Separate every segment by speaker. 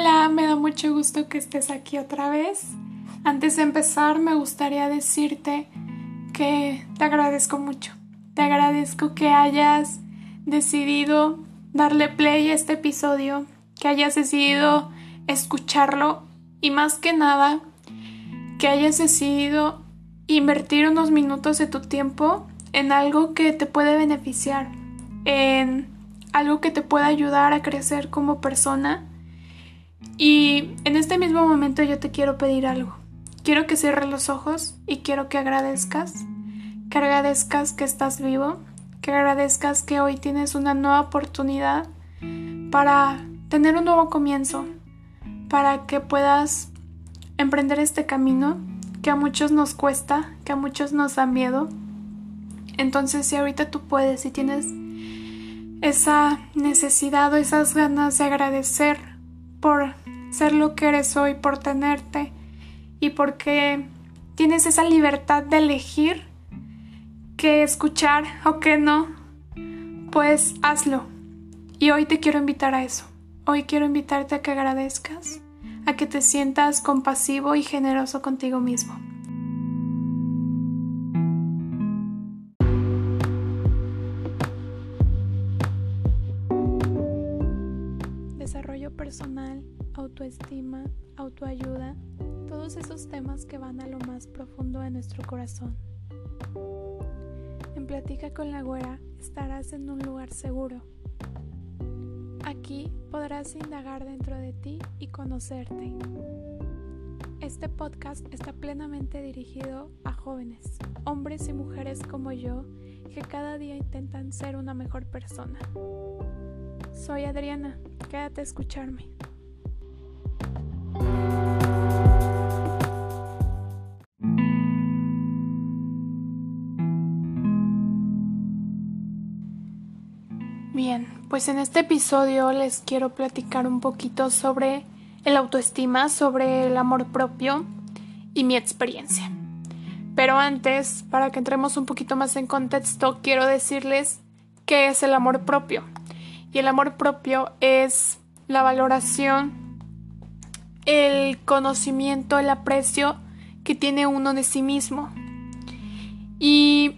Speaker 1: Hola, me da mucho gusto que estés aquí otra vez. Antes de empezar, me gustaría decirte que te agradezco mucho. Te agradezco que hayas decidido darle play a este episodio, que hayas decidido escucharlo y más que nada, que hayas decidido invertir unos minutos de tu tiempo en algo que te puede beneficiar, en algo que te pueda ayudar a crecer como persona y en este mismo momento yo te quiero pedir algo. Quiero que cierres los ojos y quiero que agradezcas, que agradezcas que estás vivo, que agradezcas que hoy tienes una nueva oportunidad para tener un nuevo comienzo, para que puedas emprender este camino que a muchos nos cuesta, que a muchos nos da miedo. Entonces si ahorita tú puedes y tienes esa necesidad o esas ganas de agradecer por ser lo que eres hoy, por tenerte y porque tienes esa libertad de elegir qué escuchar o qué no, pues hazlo. Y hoy te quiero invitar a eso. Hoy quiero invitarte a que agradezcas, a que te sientas compasivo y generoso contigo mismo. Personal, autoestima, autoayuda, todos esos temas que van a lo más profundo de nuestro corazón. En Platica con la Güera estarás en un lugar seguro. Aquí podrás indagar dentro de ti y conocerte. Este podcast está plenamente dirigido a jóvenes, hombres y mujeres como yo, que cada día intentan ser una mejor persona. Soy Adriana, quédate a escucharme. Bien, pues en este episodio les quiero platicar un poquito sobre el autoestima, sobre el amor propio y mi experiencia. Pero antes, para que entremos un poquito más en contexto, quiero decirles qué es el amor propio. Y el amor propio es la valoración, el conocimiento, el aprecio que tiene uno de sí mismo. Y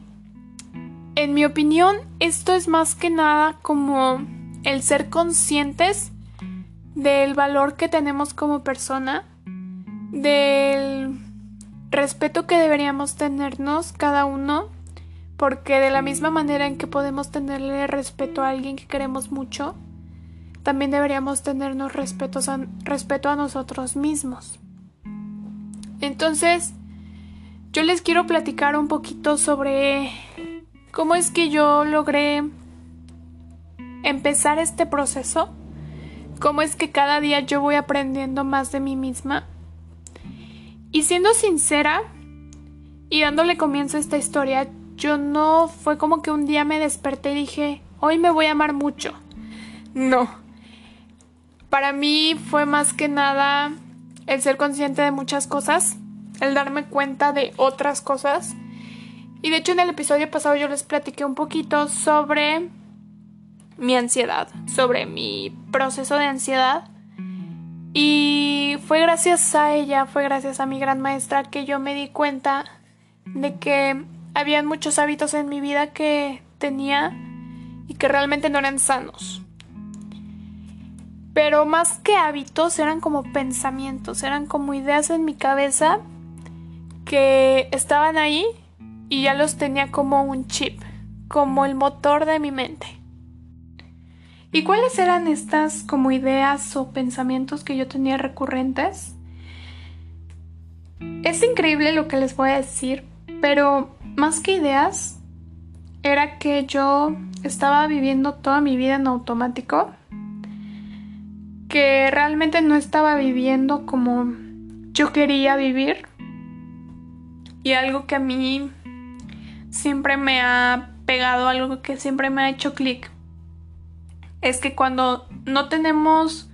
Speaker 1: en mi opinión, esto es más que nada como el ser conscientes del valor que tenemos como persona, del respeto que deberíamos tenernos cada uno, porque de la misma manera en que podemos tenerle respeto a alguien que queremos mucho, también deberíamos tenernos respeto a, respeto a nosotros mismos. Entonces, yo les quiero platicar un poquito sobre cómo es que yo logré empezar este proceso, cómo es que cada día yo voy aprendiendo más de mí misma. Y siendo sincera y dándole comienzo a esta historia, yo no fue como que un día me desperté y dije, hoy me voy a amar mucho. No. Para mí fue más que nada el ser consciente de muchas cosas, el darme cuenta de otras cosas y de hecho en el episodio pasado yo les platiqué un poquito sobre mi ansiedad, sobre mi proceso de ansiedad. Y fue gracias a ella, fue gracias a mi gran maestra que yo me di cuenta de que habían muchos hábitos en mi vida que tenía y que realmente no eran sanos. Pero más que hábitos eran como pensamientos, eran como ideas en mi cabeza que estaban ahí y ya los tenía como un chip, como el motor de mi mente. ¿Y cuáles eran estas como ideas o pensamientos que yo tenía recurrentes? Es increíble lo que les voy a decir, pero más que ideas, era que yo estaba viviendo toda mi vida en automático, que realmente no estaba viviendo como yo quería vivir. Y algo que a mí siempre me ha pegado, algo que siempre me ha hecho clic, es que cuando no tenemos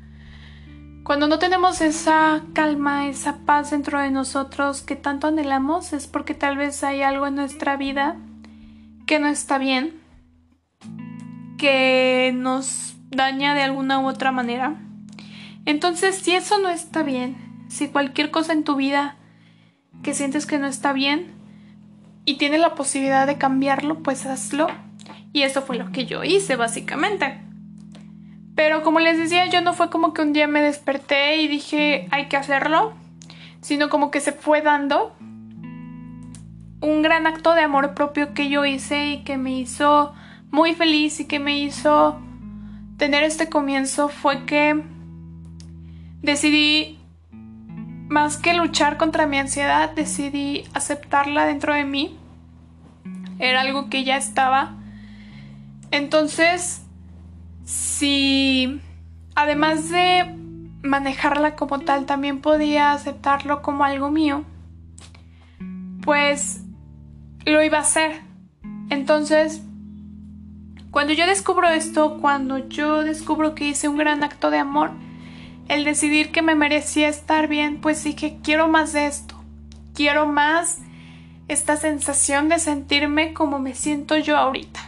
Speaker 1: cuando no tenemos esa calma, esa paz dentro de nosotros que tanto anhelamos, es porque tal vez hay algo en nuestra vida que no está bien, que nos daña de alguna u otra manera. Entonces, si eso no está bien, si cualquier cosa en tu vida que sientes que no está bien y tienes la posibilidad de cambiarlo, pues hazlo. Y eso fue lo que yo hice, básicamente. Pero como les decía, yo no fue como que un día me desperté y dije, hay que hacerlo, sino como que se fue dando un gran acto de amor propio que yo hice y que me hizo muy feliz y que me hizo tener este comienzo fue que decidí, más que luchar contra mi ansiedad, decidí aceptarla dentro de mí. Era algo que ya estaba. Entonces, si además de manejarla como tal, también podía aceptarlo como algo mío, pues lo iba a hacer. Entonces, cuando yo descubro esto, cuando yo descubro que hice un gran acto de amor, el decidir que me merecía estar bien, pues dije, quiero más de esto. Quiero más esta sensación de sentirme como me siento yo ahorita.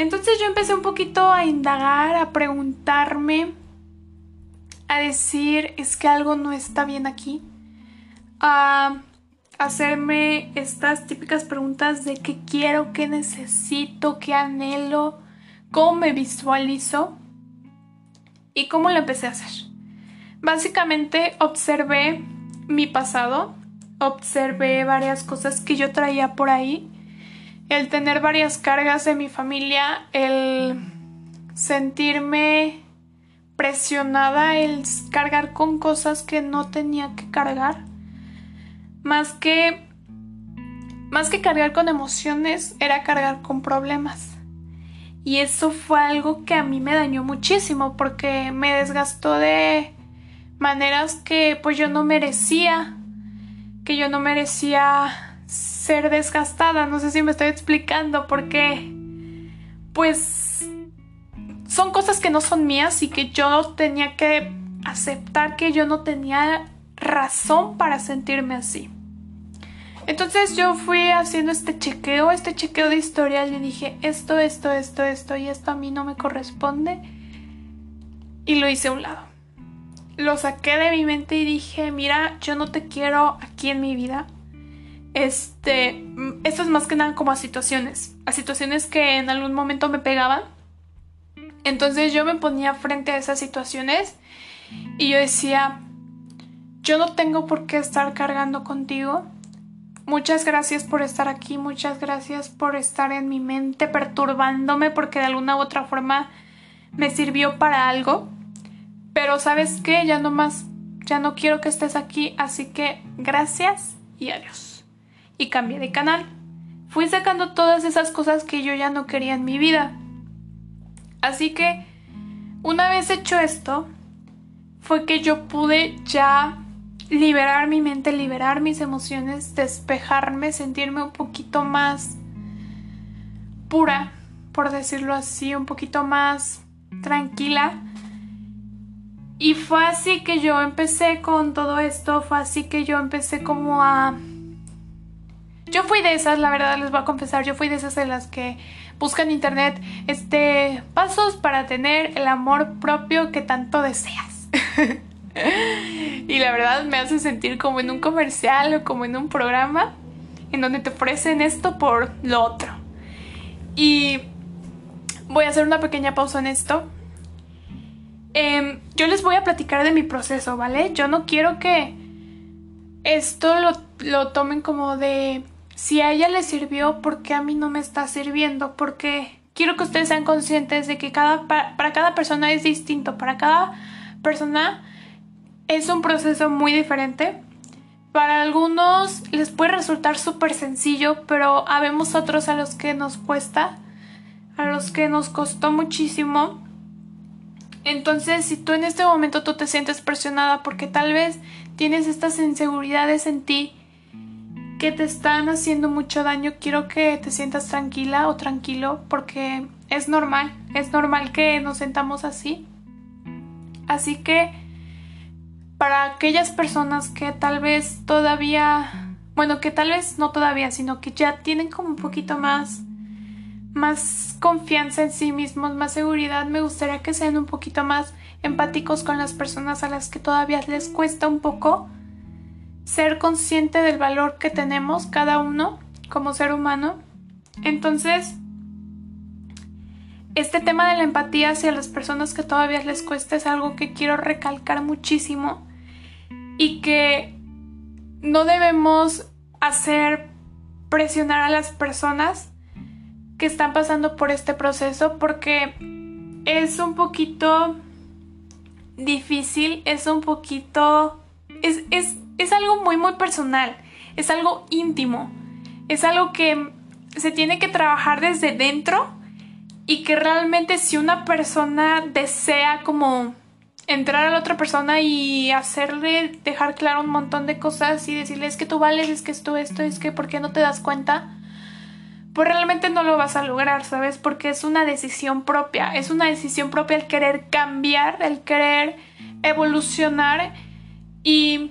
Speaker 1: Entonces yo empecé un poquito a indagar, a preguntarme, a decir, es que algo no está bien aquí, a hacerme estas típicas preguntas de qué quiero, qué necesito, qué anhelo, cómo me visualizo y cómo lo empecé a hacer. Básicamente observé mi pasado, observé varias cosas que yo traía por ahí el tener varias cargas de mi familia, el sentirme presionada, el cargar con cosas que no tenía que cargar, más que más que cargar con emociones, era cargar con problemas. Y eso fue algo que a mí me dañó muchísimo porque me desgastó de maneras que pues yo no merecía, que yo no merecía ser desgastada. No sé si me estoy explicando porque, pues, son cosas que no son mías y que yo tenía que aceptar que yo no tenía razón para sentirme así. Entonces yo fui haciendo este chequeo, este chequeo de historial y dije, esto, esto, esto, esto y esto a mí no me corresponde. Y lo hice a un lado. Lo saqué de mi mente y dije, mira, yo no te quiero aquí en mi vida. Este, esto es más que nada como a situaciones, a situaciones que en algún momento me pegaban. Entonces yo me ponía frente a esas situaciones y yo decía, yo no tengo por qué estar cargando contigo. Muchas gracias por estar aquí, muchas gracias por estar en mi mente perturbándome porque de alguna u otra forma me sirvió para algo. Pero sabes qué, ya no más, ya no quiero que estés aquí, así que gracias y adiós y cambié de canal. Fui sacando todas esas cosas que yo ya no quería en mi vida. Así que, una vez hecho esto, fue que yo pude ya liberar mi mente, liberar mis emociones, despejarme, sentirme un poquito más pura, por decirlo así, un poquito más tranquila. Y fue así que yo empecé con todo esto, fue así que yo empecé como a yo fui de esas, la verdad les voy a confesar, yo fui de esas de las que buscan en internet este pasos para tener el amor propio que tanto deseas. y la verdad me hace sentir como en un comercial o como en un programa en donde te ofrecen esto por lo otro. Y voy a hacer una pequeña pausa en esto. Em, yo les voy a platicar de mi proceso, ¿vale? Yo no quiero que esto lo, lo tomen como de si a ella le sirvió, ¿por qué a mí no me está sirviendo? Porque quiero que ustedes sean conscientes de que cada, para, cada persona es distinto, para cada persona es un proceso muy diferente. Para algunos les puede resultar súper sencillo, pero habemos otros a los que nos cuesta, a los que nos costó muchísimo. Entonces, si tú en este momento tú te sientes presionada porque tal vez tienes estas inseguridades en ti, que te están haciendo mucho daño, quiero que te sientas tranquila o tranquilo porque es normal, es normal que nos sentamos así. Así que para aquellas personas que tal vez todavía, bueno, que tal vez no todavía, sino que ya tienen como un poquito más más confianza en sí mismos, más seguridad, me gustaría que sean un poquito más empáticos con las personas a las que todavía les cuesta un poco ser consciente del valor que tenemos cada uno como ser humano. Entonces, este tema de la empatía hacia las personas que todavía les cuesta es algo que quiero recalcar muchísimo y que no debemos hacer presionar a las personas que están pasando por este proceso porque es un poquito difícil, es un poquito... Es, es, es algo muy muy personal, es algo íntimo, es algo que se tiene que trabajar desde dentro y que realmente si una persona desea como entrar a la otra persona y hacerle dejar claro un montón de cosas y decirle es que tú vales, es que esto, esto, es que por qué no te das cuenta, pues realmente no lo vas a lograr, ¿sabes? Porque es una decisión propia, es una decisión propia el querer cambiar, el querer evolucionar y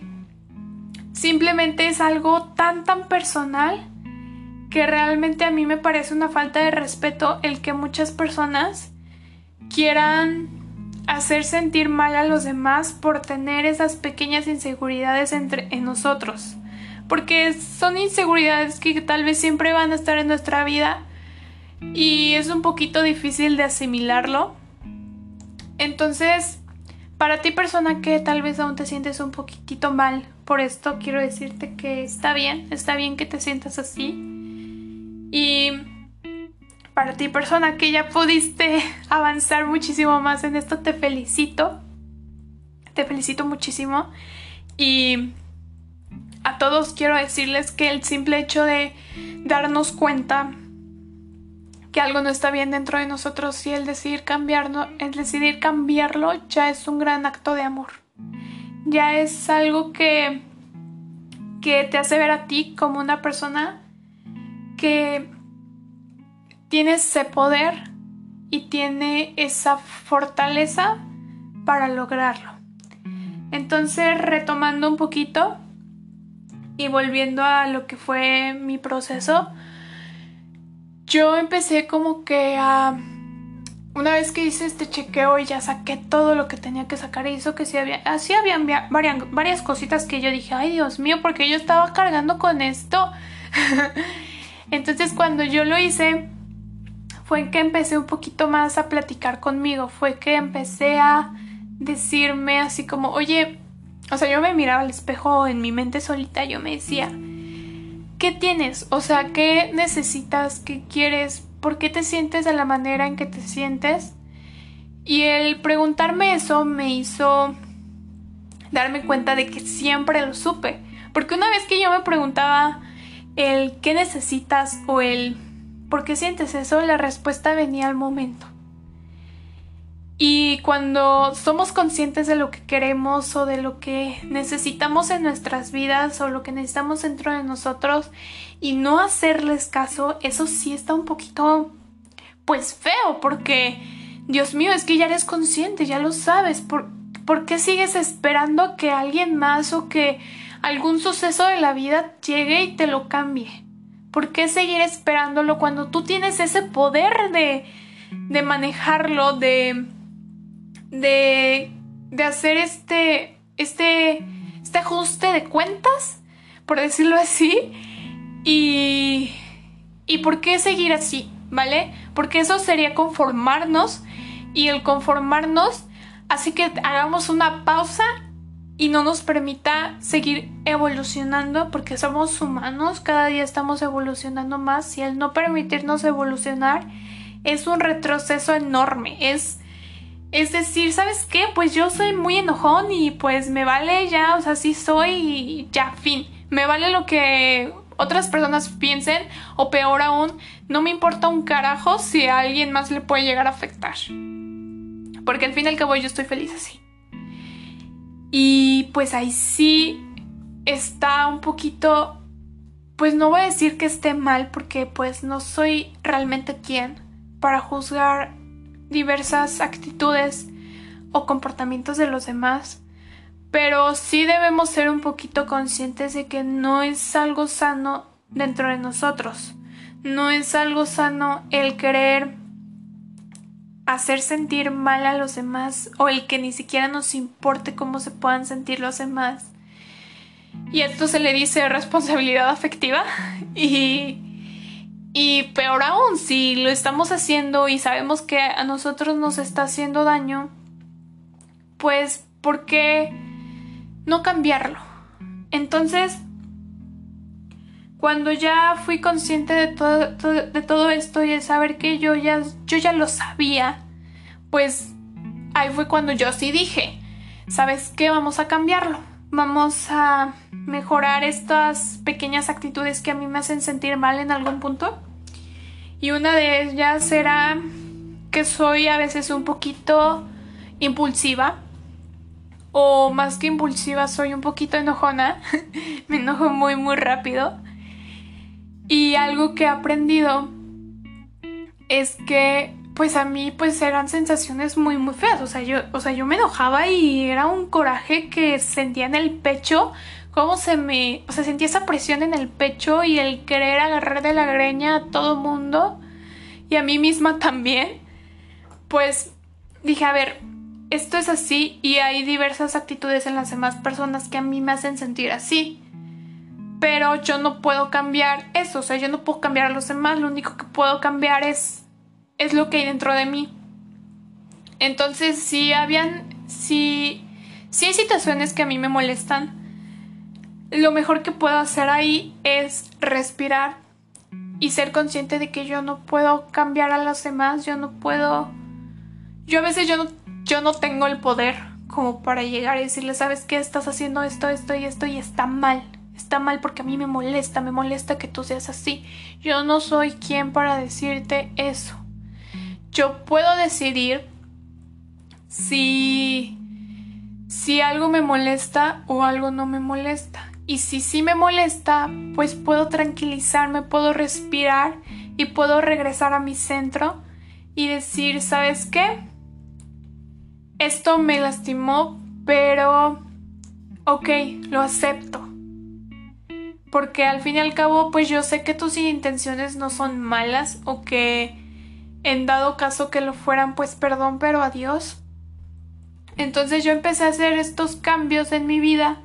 Speaker 1: simplemente es algo tan tan personal que realmente a mí me parece una falta de respeto el que muchas personas quieran hacer sentir mal a los demás por tener esas pequeñas inseguridades entre en nosotros. Porque son inseguridades que tal vez siempre van a estar en nuestra vida y es un poquito difícil de asimilarlo. Entonces, para ti persona que tal vez aún te sientes un poquitito mal por esto, quiero decirte que está bien, está bien que te sientas así y para ti persona que ya pudiste avanzar muchísimo más en esto, te felicito. Te felicito muchísimo. Y a todos quiero decirles que el simple hecho de darnos cuenta que algo no está bien dentro de nosotros y el decidir cambiarlo, el decidir cambiarlo ya es un gran acto de amor. Ya es algo que que te hace ver a ti como una persona que tiene ese poder y tiene esa fortaleza para lograrlo. Entonces, retomando un poquito y volviendo a lo que fue mi proceso, yo empecé como que a... Una vez que hice este chequeo y ya saqué todo lo que tenía que sacar, hizo que sí había, así habían varias, varias cositas que yo dije, ay Dios mío, porque yo estaba cargando con esto. Entonces cuando yo lo hice, fue que empecé un poquito más a platicar conmigo, fue que empecé a decirme así como, oye, o sea, yo me miraba al espejo en mi mente solita, yo me decía, ¿qué tienes? O sea, ¿qué necesitas? ¿Qué quieres? ¿Por qué te sientes de la manera en que te sientes? Y el preguntarme eso me hizo darme cuenta de que siempre lo supe. Porque una vez que yo me preguntaba, el qué necesitas o el por qué sientes eso, la respuesta venía al momento. Y cuando somos conscientes de lo que queremos o de lo que necesitamos en nuestras vidas o lo que necesitamos dentro de nosotros y no hacerles caso, eso sí está un poquito pues feo porque Dios mío, es que ya eres consciente, ya lo sabes. ¿Por, ¿por qué sigues esperando que alguien más o que algún suceso de la vida llegue y te lo cambie. ¿Por qué seguir esperándolo cuando tú tienes ese poder de, de manejarlo, de, de, de hacer este, este, este ajuste de cuentas, por decirlo así? Y, y por qué seguir así, ¿vale? Porque eso sería conformarnos y el conformarnos Así que hagamos una pausa y no nos permita seguir evolucionando porque somos humanos, cada día estamos evolucionando más y el no permitirnos evolucionar es un retroceso enorme, es es decir, ¿sabes qué? Pues yo soy muy enojón y pues me vale ya, o sea, sí soy y ya, fin. Me vale lo que otras personas piensen o peor aún, no me importa un carajo si a alguien más le puede llegar a afectar. Porque al fin y al cabo yo estoy feliz así. Y pues ahí sí está un poquito, pues no voy a decir que esté mal porque pues no soy realmente quien para juzgar diversas actitudes o comportamientos de los demás, pero sí debemos ser un poquito conscientes de que no es algo sano dentro de nosotros. No es algo sano el querer hacer sentir mal a los demás o el que ni siquiera nos importe cómo se puedan sentir los demás. Y esto se le dice responsabilidad afectiva y y peor aún, si lo estamos haciendo y sabemos que a nosotros nos está haciendo daño, pues ¿por qué no cambiarlo? Entonces, cuando ya fui consciente de todo, de todo esto y de saber que yo ya, yo ya lo sabía, pues ahí fue cuando yo sí dije, ¿sabes qué? Vamos a cambiarlo. Vamos a mejorar estas pequeñas actitudes que a mí me hacen sentir mal en algún punto. Y una de ellas será que soy a veces un poquito impulsiva. O más que impulsiva, soy un poquito enojona. me enojo muy, muy rápido. Y algo que he aprendido es que pues a mí pues eran sensaciones muy muy feas, o sea, yo o sea, yo me enojaba y era un coraje que sentía en el pecho, cómo se me, o sea, sentía esa presión en el pecho y el querer agarrar de la greña a todo mundo y a mí misma también. Pues dije, a ver, esto es así y hay diversas actitudes en las demás personas que a mí me hacen sentir así. Pero yo no puedo cambiar eso, o sea, yo no puedo cambiar a los demás, lo único que puedo cambiar es es lo que hay dentro de mí. Entonces, si habían, si, si hay situaciones que a mí me molestan, lo mejor que puedo hacer ahí es respirar y ser consciente de que yo no puedo cambiar a los demás, yo no puedo, yo a veces yo no, yo no tengo el poder como para llegar y decirle, sabes qué, estás haciendo esto, esto y esto y está mal. Está mal porque a mí me molesta, me molesta que tú seas así. Yo no soy quien para decirte eso yo puedo decidir si, si algo me molesta o algo no me molesta. Y si sí me molesta, pues puedo tranquilizarme, puedo respirar y puedo regresar a mi centro y decir, ¿sabes qué? Esto me lastimó, pero ok, lo acepto. Porque al fin y al cabo, pues yo sé que tus intenciones no son malas o que en dado caso que lo fueran, pues perdón, pero adiós. Entonces yo empecé a hacer estos cambios en mi vida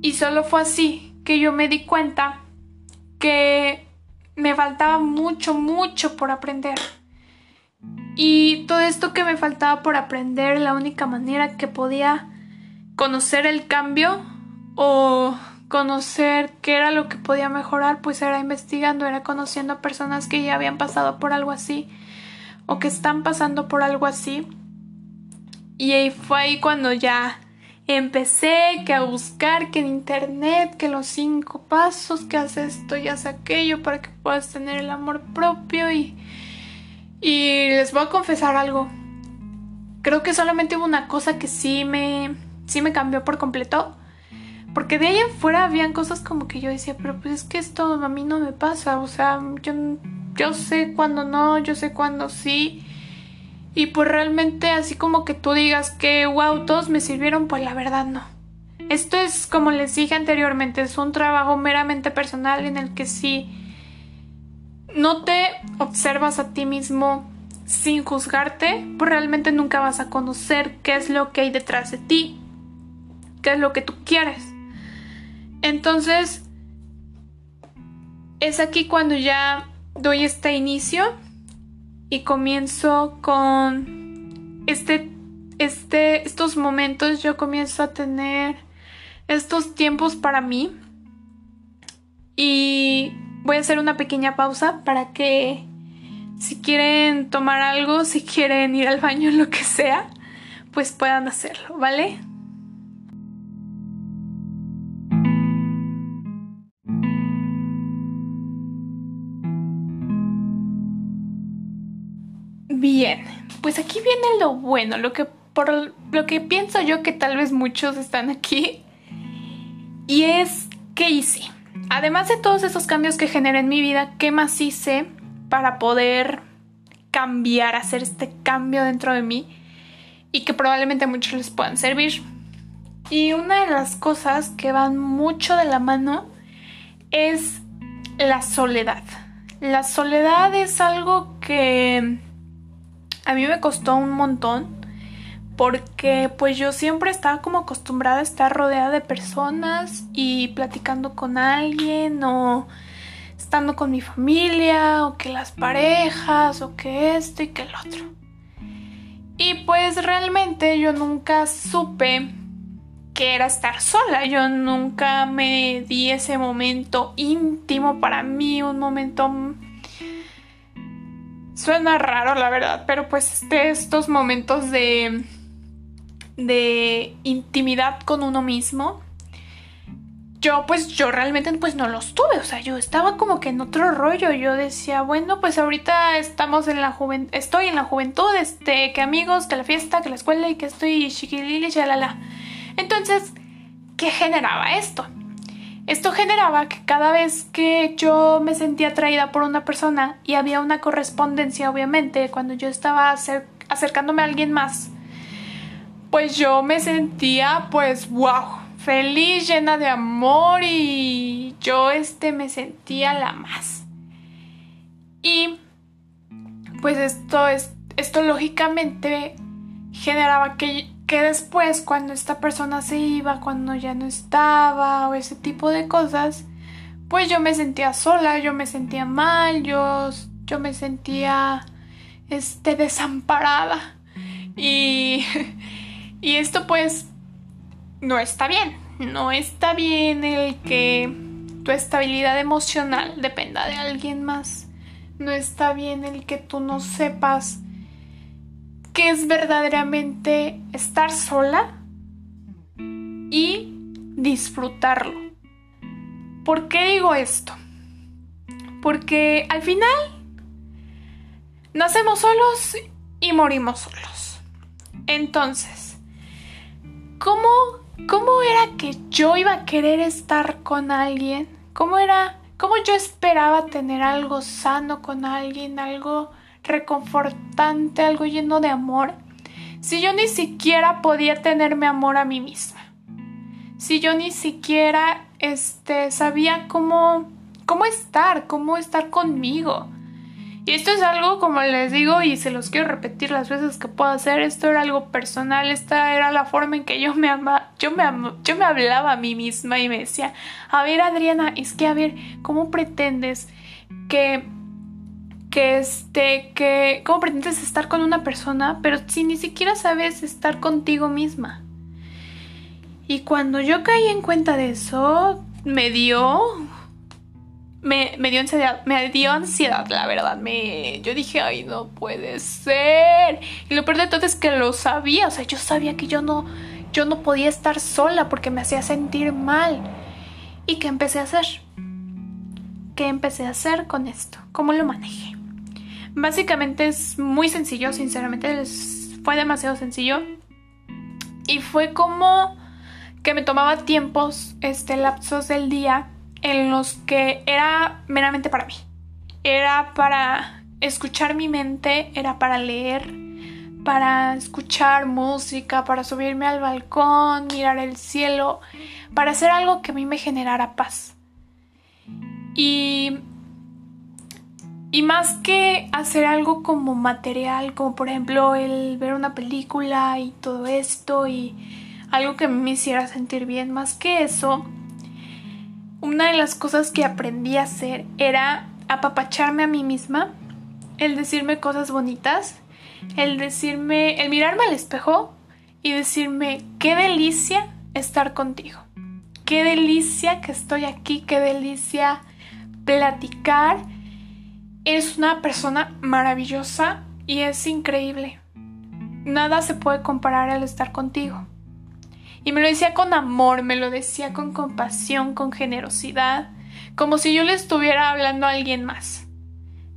Speaker 1: y solo fue así que yo me di cuenta que me faltaba mucho, mucho por aprender. Y todo esto que me faltaba por aprender, la única manera que podía conocer el cambio o conocer qué era lo que podía mejorar, pues era investigando, era conociendo a personas que ya habían pasado por algo así o que están pasando por algo así. Y ahí fue ahí cuando ya empecé que a buscar que en internet, que los cinco pasos, que hace esto y hace aquello para que puedas tener el amor propio y y les voy a confesar algo. Creo que solamente hubo una cosa que sí me sí me cambió por completo porque de ahí en fuera habían cosas como que yo decía, pero pues es que esto a mí no me pasa, o sea, yo, yo sé cuándo no, yo sé cuándo sí. Y pues realmente así como que tú digas que wow, todos me sirvieron, pues la verdad no. Esto es como les dije anteriormente, es un trabajo meramente personal en el que si no te observas a ti mismo sin juzgarte, pues realmente nunca vas a conocer qué es lo que hay detrás de ti, qué es lo que tú quieres. Entonces, es aquí cuando ya doy este inicio y comienzo con este, este, estos momentos, yo comienzo a tener estos tiempos para mí y voy a hacer una pequeña pausa para que si quieren tomar algo, si quieren ir al baño, lo que sea, pues puedan hacerlo, ¿vale? Bien, pues aquí viene lo bueno, lo que por lo que pienso yo que tal vez muchos están aquí. Y es qué hice. Además de todos esos cambios que generé en mi vida, ¿qué más hice para poder cambiar, hacer este cambio dentro de mí y que probablemente a muchos les puedan servir? Y una de las cosas que van mucho de la mano es la soledad. La soledad es algo que a mí me costó un montón porque pues yo siempre estaba como acostumbrada a estar rodeada de personas y platicando con alguien o estando con mi familia o que las parejas o que esto y que el otro. Y pues realmente yo nunca supe que era estar sola. Yo nunca me di ese momento íntimo para mí, un momento... Suena raro, la verdad, pero pues de estos momentos de de intimidad con uno mismo, yo pues yo realmente pues no los tuve, o sea, yo estaba como que en otro rollo, yo decía, bueno, pues ahorita estamos en la juventud, estoy en la juventud, este, que amigos, que la fiesta, que la escuela y que estoy chiquilili, chalala. Entonces, ¿qué generaba esto? Esto generaba que cada vez que yo me sentía atraída por una persona y había una correspondencia, obviamente, cuando yo estaba acercándome a alguien más, pues yo me sentía pues wow, feliz, llena de amor y yo este me sentía la más. Y pues esto es esto lógicamente generaba que, que después cuando esta persona se iba, cuando ya no estaba o ese tipo de cosas, pues yo me sentía sola, yo me sentía mal, yo, yo me sentía este desamparada y Y esto pues no está bien. No está bien el que tu estabilidad emocional dependa de alguien más. No está bien el que tú no sepas qué es verdaderamente estar sola y disfrutarlo. ¿Por qué digo esto? Porque al final nacemos solos y morimos solos. Entonces, ¿Cómo, ¿Cómo era que yo iba a querer estar con alguien? ¿Cómo era, cómo yo esperaba tener algo sano con alguien, algo reconfortante, algo lleno de amor? Si yo ni siquiera podía tenerme amor a mí misma. Si yo ni siquiera este, sabía cómo, cómo estar, cómo estar conmigo. Y esto es algo, como les digo, y se los quiero repetir las veces que puedo hacer, esto era algo personal, esta era la forma en que yo me ama, yo me yo me hablaba a mí misma y me decía, a ver Adriana, es que a ver, ¿cómo pretendes que que este que cómo pretendes estar con una persona, pero si ni siquiera sabes estar contigo misma? Y cuando yo caí en cuenta de eso, me dio me, dio ansiedad, me dio ansiedad, la verdad. Me, yo dije, ay, no puede ser. Y lo peor de todo es que lo sabía, o sea, yo sabía que yo no, yo no podía estar sola porque me hacía sentir mal. ¿Y qué empecé a hacer? ¿Qué empecé a hacer con esto? ¿Cómo lo manejé? Básicamente es muy sencillo, sinceramente, fue demasiado sencillo. Y fue como que me tomaba tiempos, este, lapsos del día en los que era meramente para mí. Era para escuchar mi mente, era para leer, para escuchar música, para subirme al balcón, mirar el cielo, para hacer algo que a mí me generara paz. Y, y más que hacer algo como material, como por ejemplo el ver una película y todo esto y algo que me hiciera sentir bien, más que eso, una de las cosas que aprendí a hacer era apapacharme a mí misma, el decirme cosas bonitas, el decirme, el mirarme al espejo y decirme, qué delicia estar contigo, qué delicia que estoy aquí, qué delicia platicar. Eres una persona maravillosa y es increíble. Nada se puede comparar al estar contigo. Y me lo decía con amor, me lo decía con compasión, con generosidad, como si yo le estuviera hablando a alguien más.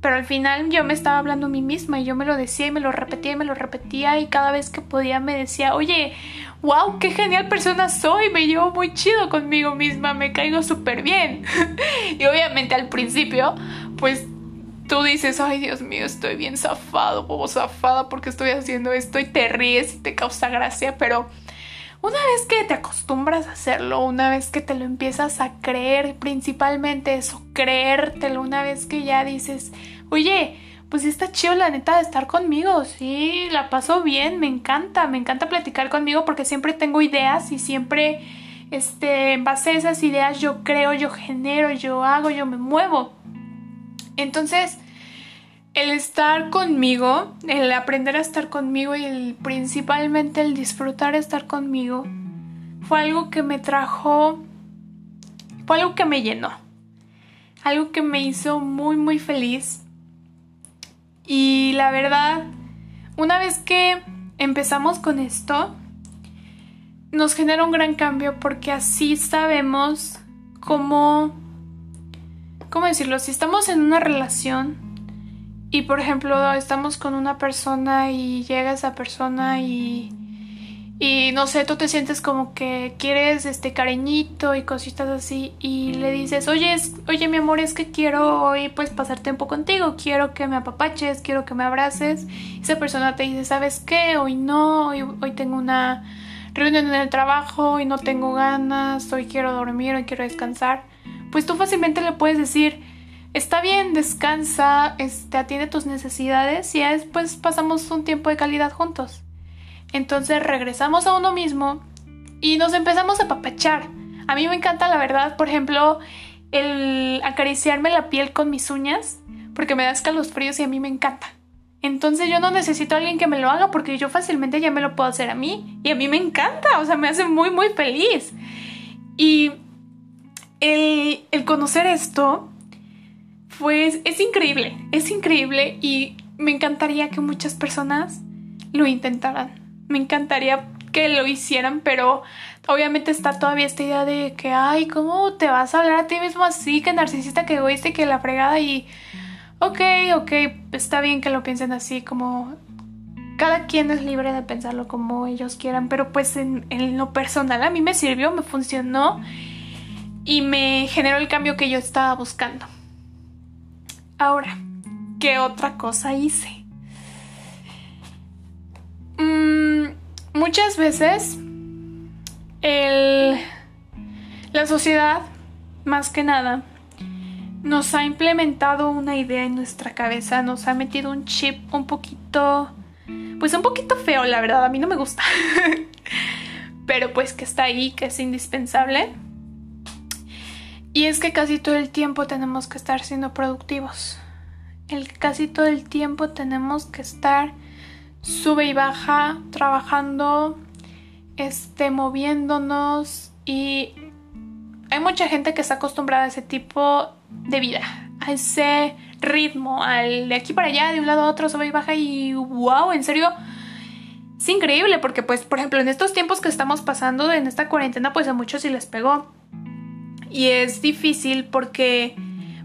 Speaker 1: Pero al final yo me estaba hablando a mí misma y yo me lo decía y me lo repetía y me lo repetía y cada vez que podía me decía, oye, wow, qué genial persona soy, me llevo muy chido conmigo misma, me caigo súper bien. y obviamente al principio, pues tú dices, ay Dios mío, estoy bien zafado o zafada porque estoy haciendo esto y te ríes y te causa gracia, pero una vez que te acostumbras a hacerlo, una vez que te lo empiezas a creer, principalmente eso, creértelo, una vez que ya dices, oye, pues está chido la neta de estar conmigo, sí, la paso bien, me encanta, me encanta platicar conmigo porque siempre tengo ideas y siempre, este, en base a esas ideas yo creo, yo genero, yo hago, yo me muevo. Entonces, el estar conmigo, el aprender a estar conmigo y el, principalmente el disfrutar estar conmigo, fue algo que me trajo, fue algo que me llenó, algo que me hizo muy, muy feliz. Y la verdad, una vez que empezamos con esto, nos genera un gran cambio porque así sabemos cómo, cómo decirlo, si estamos en una relación y por ejemplo estamos con una persona y llega esa persona y y no sé, tú te sientes como que quieres este cariñito y cositas así y le dices, oye, oye mi amor, es que quiero hoy pues pasar tiempo contigo, quiero que me apapaches, quiero que me abraces. Esa persona te dice, ¿sabes qué? Hoy no, hoy, hoy tengo una reunión en el trabajo y no tengo ganas, hoy quiero dormir, hoy quiero descansar. Pues tú fácilmente le puedes decir, está bien, descansa, este, atiende tus necesidades y después pasamos un tiempo de calidad juntos. Entonces regresamos a uno mismo y nos empezamos a papachar. A mí me encanta, la verdad, por ejemplo, el acariciarme la piel con mis uñas, porque me da escalofríos y a mí me encanta. Entonces yo no necesito a alguien que me lo haga porque yo fácilmente ya me lo puedo hacer a mí. Y a mí me encanta, o sea, me hace muy, muy feliz. Y el, conocer esto, pues es increíble, es increíble y me encantaría que muchas personas lo intentaran me encantaría que lo hicieran, pero obviamente está todavía esta idea de que, ay, ¿cómo te vas a hablar a ti mismo así? Que narcisista, que egoísta y que la fregada y... Ok, ok, está bien que lo piensen así, como... Cada quien es libre de pensarlo como ellos quieran, pero pues en lo personal a mí me sirvió, me funcionó y me generó el cambio que yo estaba buscando. Ahora, ¿qué otra cosa hice? muchas veces la sociedad, más que nada, nos ha implementado una idea en nuestra cabeza, nos ha metido un chip un poquito, pues un poquito feo, la verdad, a mí no me gusta, pero pues que está ahí, que es indispensable. Y es que casi todo el tiempo tenemos que estar siendo productivos. El casi todo el tiempo tenemos que estar sube y baja, trabajando, este, moviéndonos y hay mucha gente que está acostumbrada a ese tipo de vida, a ese ritmo, al de aquí para allá, de un lado a otro, sube y baja y wow, en serio, es increíble porque pues, por ejemplo, en estos tiempos que estamos pasando, en esta cuarentena, pues a muchos sí les pegó. Y es difícil porque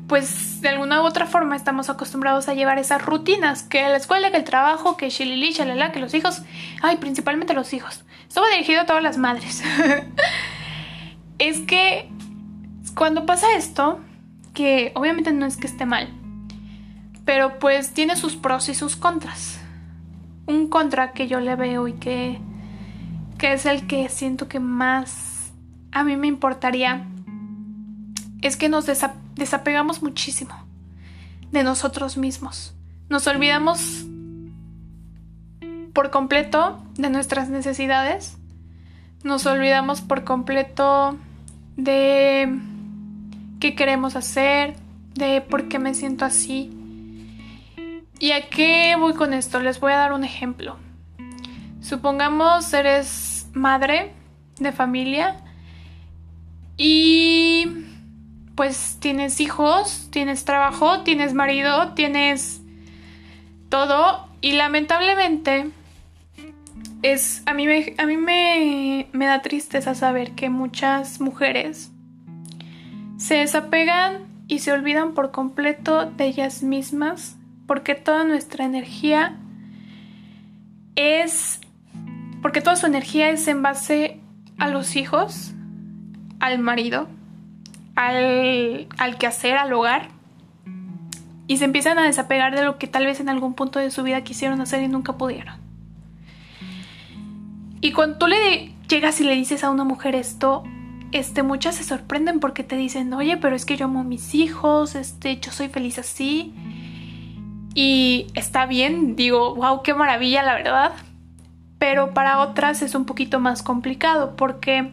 Speaker 1: pues de alguna u otra forma estamos acostumbrados a llevar esas rutinas, que la escuela, que el trabajo, que shilili, chalala, que los hijos, ay, principalmente los hijos. Esto va dirigido a todas las madres. es que cuando pasa esto, que obviamente no es que esté mal, pero pues tiene sus pros y sus contras. Un contra que yo le veo y que, que es el que siento que más a mí me importaría es que nos desapegamos muchísimo de nosotros mismos. Nos olvidamos por completo de nuestras necesidades. Nos olvidamos por completo de qué queremos hacer, de por qué me siento así. ¿Y a qué voy con esto? Les voy a dar un ejemplo. Supongamos eres madre de familia y pues tienes hijos, tienes trabajo, tienes marido, tienes todo. Y lamentablemente es a mí me, a mí me, me da tristeza saber que muchas mujeres se desapegan y se olvidan por completo de ellas mismas porque toda nuestra energía es porque toda su energía es en base a los hijos, al marido, al, al quehacer, al hogar, y se empiezan a desapegar de lo que tal vez en algún punto de su vida quisieron hacer y nunca pudieron. Y cuando tú le, llegas y le dices a una mujer esto, este, muchas se sorprenden porque te dicen, oye, pero es que yo amo a mis hijos, este, yo soy feliz así. Y está bien, digo, wow, qué maravilla, la verdad. Pero para otras es un poquito más complicado porque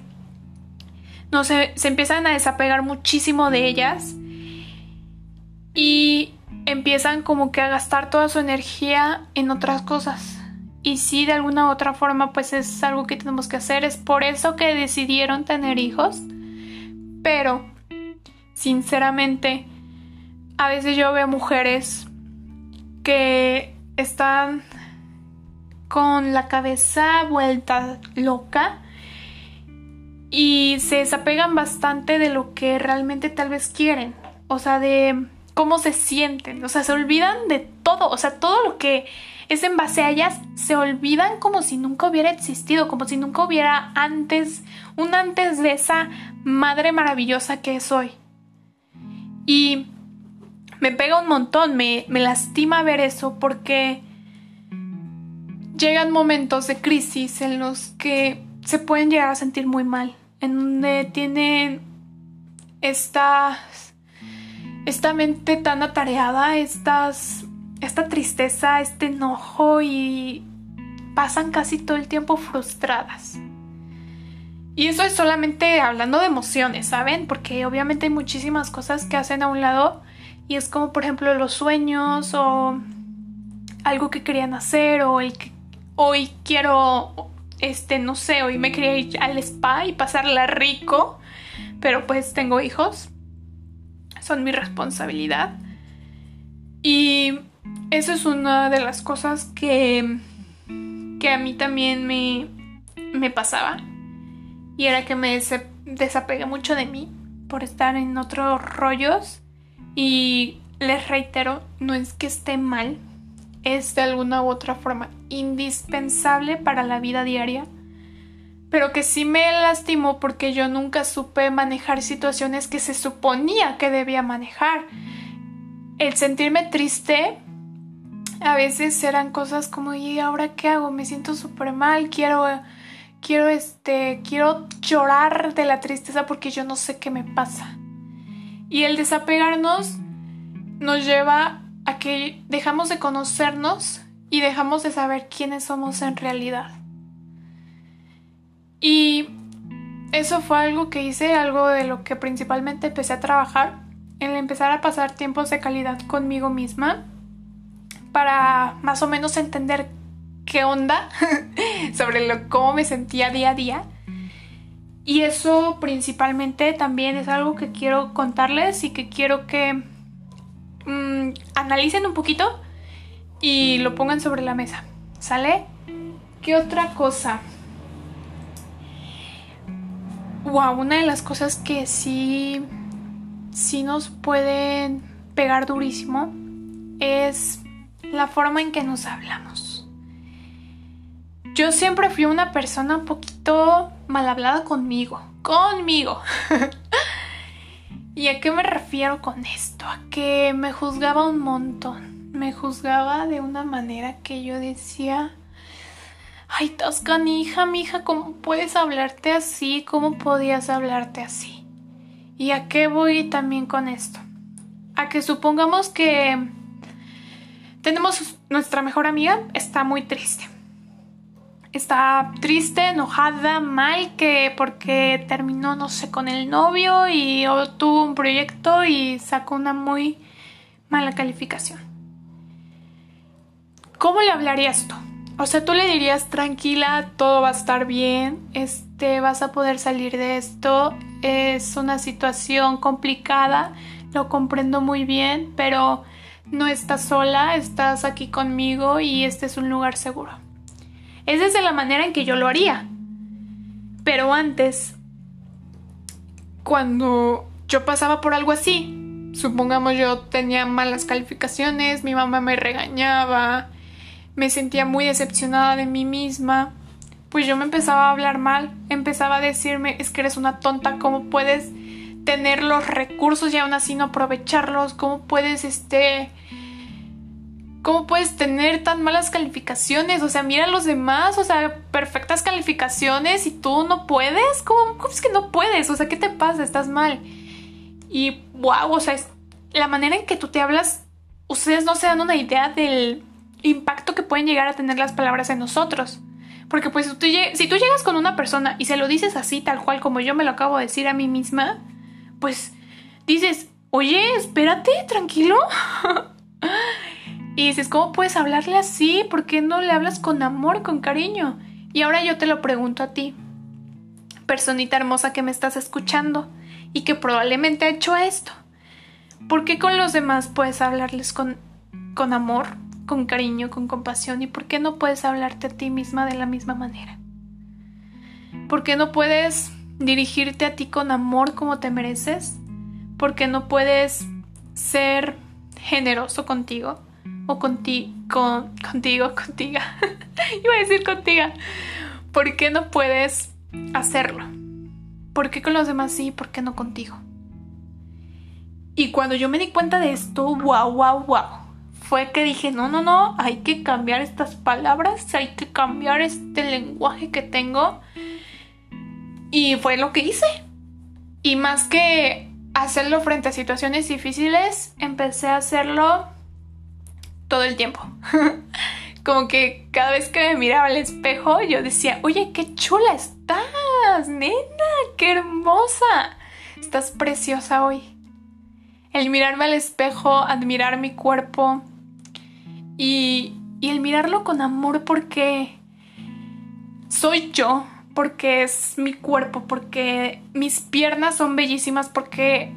Speaker 1: no se, se empiezan a desapegar muchísimo de ellas y empiezan como que a gastar toda su energía en otras cosas. Y si de alguna u otra forma pues es algo que tenemos que hacer, es por eso que decidieron tener hijos. Pero, sinceramente, a veces yo veo mujeres que están con la cabeza vuelta loca y se desapegan bastante de lo que realmente tal vez quieren. O sea, de cómo se sienten. O sea, se olvidan de todo. O sea, todo lo que es en base a ellas, se olvidan como si nunca hubiera existido, como si nunca hubiera antes, un antes de esa madre maravillosa que soy. Y me pega un montón, me, me lastima ver eso porque llegan momentos de crisis en los que se pueden llegar a sentir muy mal, en donde tienen esta, esta mente tan atareada, estas esta tristeza, este enojo y pasan casi todo el tiempo frustradas. Y eso es solamente hablando de emociones, ¿saben? Porque obviamente hay muchísimas cosas que hacen a un lado y es como por ejemplo los sueños o algo que querían hacer o el que hoy quiero, este, no sé, hoy me quería ir al spa y pasarla rico, pero pues tengo hijos, son mi responsabilidad. Y eso es una de las cosas que, que a mí también me, me pasaba. Y era que me desapegué mucho de mí por estar en otros rollos. Y les reitero, no es que esté mal, es de alguna u otra forma indispensable para la vida diaria. Pero que sí me lastimó porque yo nunca supe manejar situaciones que se suponía que debía manejar. El sentirme triste a veces eran cosas como, ¿y ahora qué hago? Me siento súper mal, quiero, quiero, este, quiero llorar de la tristeza porque yo no sé qué me pasa. Y el desapegarnos nos lleva a que dejamos de conocernos y dejamos de saber quiénes somos en realidad. Y eso fue algo que hice, algo de lo que principalmente empecé a trabajar, en empezar a pasar tiempos de calidad conmigo misma para más o menos entender qué onda sobre lo, cómo me sentía día a día. Y eso principalmente también es algo que quiero contarles y que quiero que analicen un poquito y lo pongan sobre la mesa. ¿Sale? ¿Qué otra cosa? Wow, una de las cosas que sí, sí nos pueden pegar durísimo es la forma en que nos hablamos. Yo siempre fui una persona un poquito mal hablada conmigo, conmigo. ¿Y a qué me refiero con esto? A que me juzgaba un montón. Me juzgaba de una manera que yo decía, ay, Tascanija, mija, ¿cómo puedes hablarte así? ¿Cómo podías hablarte así? ¿Y a qué voy también con esto? A que supongamos que tenemos nuestra mejor amiga, está muy triste. Está triste, enojada, mal, que porque terminó, no sé, con el novio y tuvo un proyecto y sacó una muy mala calificación. ¿Cómo le hablarías tú? O sea, tú le dirías tranquila, todo va a estar bien, este, vas a poder salir de esto, es una situación complicada, lo comprendo muy bien, pero no estás sola, estás aquí conmigo y este es un lugar seguro. Esa es la manera en que yo lo haría. Pero antes, cuando yo pasaba por algo así, supongamos yo tenía malas calificaciones, mi mamá me regañaba, me sentía muy decepcionada de mí misma, pues yo me empezaba a hablar mal, empezaba a decirme, es que eres una tonta, ¿cómo puedes tener los recursos y aún así no aprovecharlos? ¿Cómo puedes, este, ¿Cómo puedes tener tan malas calificaciones? O sea, mira a los demás, o sea, perfectas calificaciones y tú no puedes. ¿Cómo, es que no puedes? O sea, ¿qué te pasa? Estás mal. Y wow, o sea, la manera en que tú te hablas, ustedes no se dan una idea del impacto que pueden llegar a tener las palabras en nosotros. Porque pues si tú llegas con una persona y se lo dices así, tal cual como yo me lo acabo de decir a mí misma, pues dices, oye, espérate, tranquilo. y dices, ¿cómo puedes hablarle así? ¿Por qué no le hablas con amor, con cariño? Y ahora yo te lo pregunto a ti, personita hermosa que me estás escuchando y que probablemente ha hecho esto. ¿Por qué con los demás puedes hablarles con, con amor, con cariño, con compasión? ¿Y por qué no puedes hablarte a ti misma de la misma manera? ¿Por qué no puedes dirigirte a ti con amor como te mereces? ¿Por qué no puedes ser generoso contigo? O contigo, con, contigo, contigo. Iba a decir contigo. ¿Por qué no puedes hacerlo? ¿Por qué con los demás sí? ¿Por qué no contigo? Y cuando yo me di cuenta de esto, wow, wow, wow, fue que dije, no, no, no, hay que cambiar estas palabras, hay que cambiar este lenguaje que tengo. Y fue lo que hice. Y más que hacerlo frente a situaciones difíciles, empecé a hacerlo todo el tiempo. Como que cada vez que me miraba al espejo, yo decía, oye, qué chula estás, nena, qué hermosa. Estás preciosa hoy el mirarme al espejo, admirar mi cuerpo y, y el mirarlo con amor porque soy yo, porque es mi cuerpo, porque mis piernas son bellísimas, porque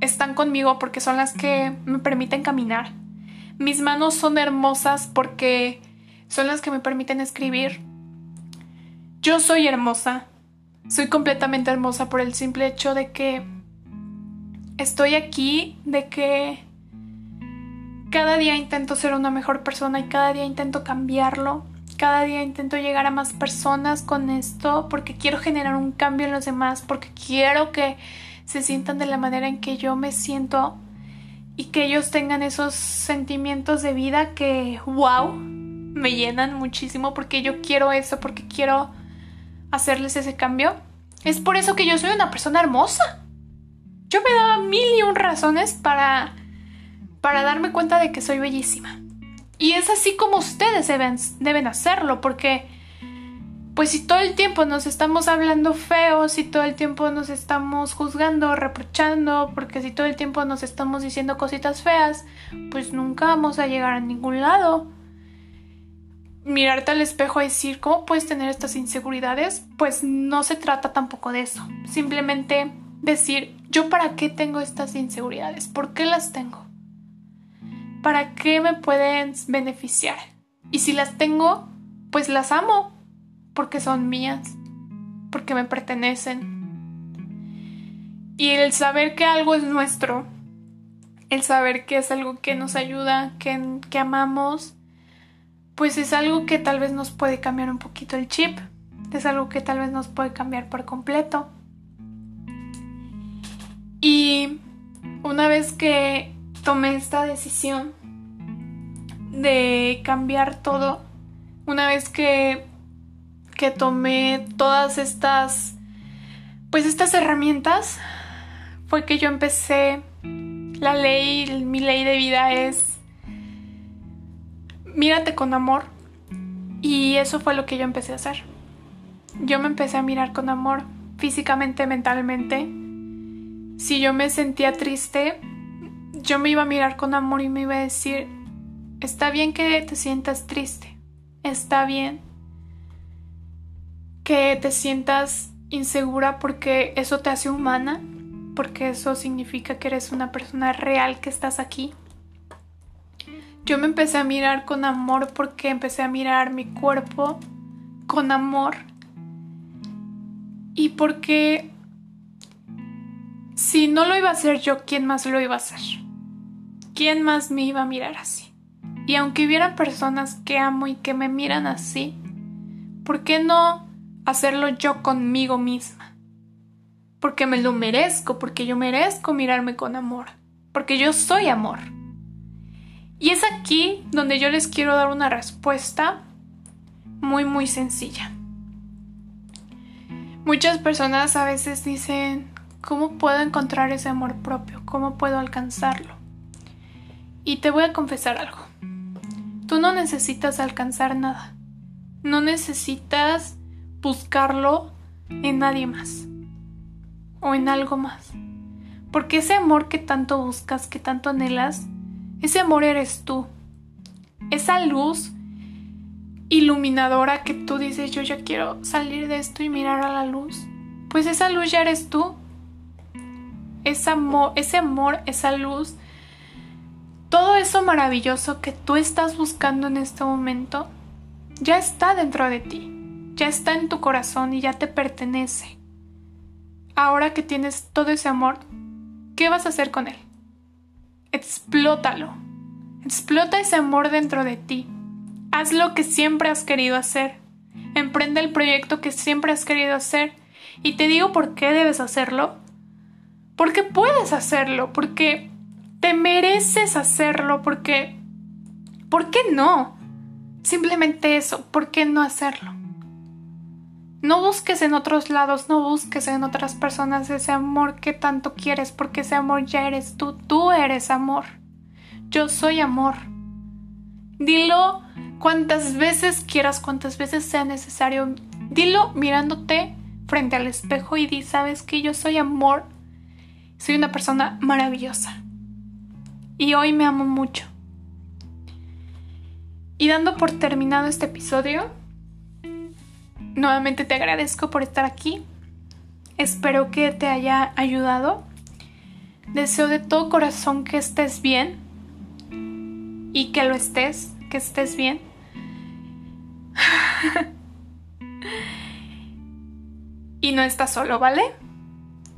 Speaker 1: están conmigo, porque son las que me permiten caminar. Mis manos son hermosas porque son las que me permiten escribir. Yo soy hermosa. Soy completamente hermosa por el simple hecho de que estoy aquí de que cada día intento ser una mejor persona y cada día intento cambiarlo. Cada día intento llegar a más personas con esto porque quiero generar un cambio en los demás, porque quiero que se sientan de la manera en que yo me siento y que ellos tengan esos sentimientos de vida que, wow, me llenan muchísimo porque yo quiero eso, porque quiero hacerles ese cambio. Es por eso que yo soy una persona hermosa yo me daba mil y un razones para, para darme cuenta de que soy bellísima. Y es así como ustedes deben, deben hacerlo, porque pues si todo el tiempo nos estamos hablando feos, si todo el tiempo nos estamos juzgando, reprochando, porque si todo el tiempo nos estamos diciendo cositas feas, pues nunca vamos a llegar a ningún lado. Mirarte al espejo y decir, ¿cómo puedes tener estas inseguridades? Pues no se trata tampoco de eso. Simplemente decir, ¿yo para qué tengo estas inseguridades? ¿Por qué las tengo? ¿Para qué me pueden beneficiar? Y si las tengo, pues las amo, porque son mías, porque me pertenecen. Y el saber que algo es nuestro, el saber que es algo que nos ayuda, que, que amamos, pues es algo que tal vez nos puede cambiar un poquito el chip, es algo que tal vez nos puede cambiar por completo. Y una vez que tomé esta decisión de cambiar todo, una vez que, que tomé todas estas, pues estas herramientas, fue que yo empecé, la ley, mi ley de vida es, mírate con amor. Y eso fue lo que yo empecé a hacer. Yo me empecé a mirar con amor, físicamente, mentalmente, si yo me sentía triste, yo me iba a mirar con amor y me iba a decir, está bien que te sientas triste, está bien que te sientas insegura porque eso te hace humana, porque eso significa que eres una persona real que estás aquí. Yo me empecé a mirar con amor porque empecé a mirar mi cuerpo con amor y porque si no lo iba a hacer yo, ¿quién más lo iba a hacer? ¿Quién más me iba a mirar así? Y aunque hubiera personas que amo y que me miran así, ¿por qué no hacerlo yo conmigo misma? Porque me lo merezco, porque yo merezco mirarme con amor, porque yo soy amor. Y es aquí donde yo les quiero dar una respuesta muy, muy sencilla. Muchas personas a veces dicen, ¿cómo puedo encontrar ese amor propio? ¿Cómo puedo alcanzarlo? Y te voy a confesar algo. Tú no necesitas alcanzar nada. No necesitas buscarlo en nadie más. O en algo más. Porque ese amor que tanto buscas, que tanto anhelas, ese amor eres tú. Esa luz iluminadora que tú dices yo ya quiero salir de esto y mirar a la luz. Pues esa luz ya eres tú. Ese amor, ese amor, esa luz, todo eso maravilloso que tú estás buscando en este momento, ya está dentro de ti, ya está en tu corazón y ya te pertenece. Ahora que tienes todo ese amor, ¿qué vas a hacer con él? Explótalo. Explota ese amor dentro de ti. Haz lo que siempre has querido hacer. Emprende el proyecto que siempre has querido hacer. Y te digo por qué debes hacerlo. Porque puedes hacerlo, porque te mereces hacerlo, porque... ¿Por qué no? Simplemente eso, ¿por qué no hacerlo? No busques en otros lados, no busques en otras personas ese amor que tanto quieres, porque ese amor ya eres tú, tú eres amor. Yo soy amor. Dilo cuantas veces quieras, cuantas veces sea necesario. Dilo mirándote frente al espejo y di, sabes que yo soy amor. Soy una persona maravillosa. Y hoy me amo mucho. Y dando por terminado este episodio, Nuevamente te agradezco por estar aquí. Espero que te haya ayudado. Deseo de todo corazón que estés bien y que lo estés, que estés bien. y no estás solo, ¿vale?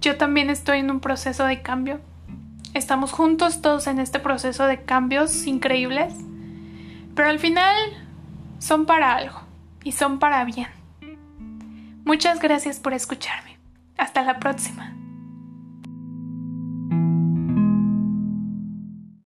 Speaker 1: Yo también estoy en un proceso de cambio. Estamos juntos todos en este proceso de cambios increíbles, pero al final son para algo y son para bien. Muchas gracias por escucharme. Hasta la próxima.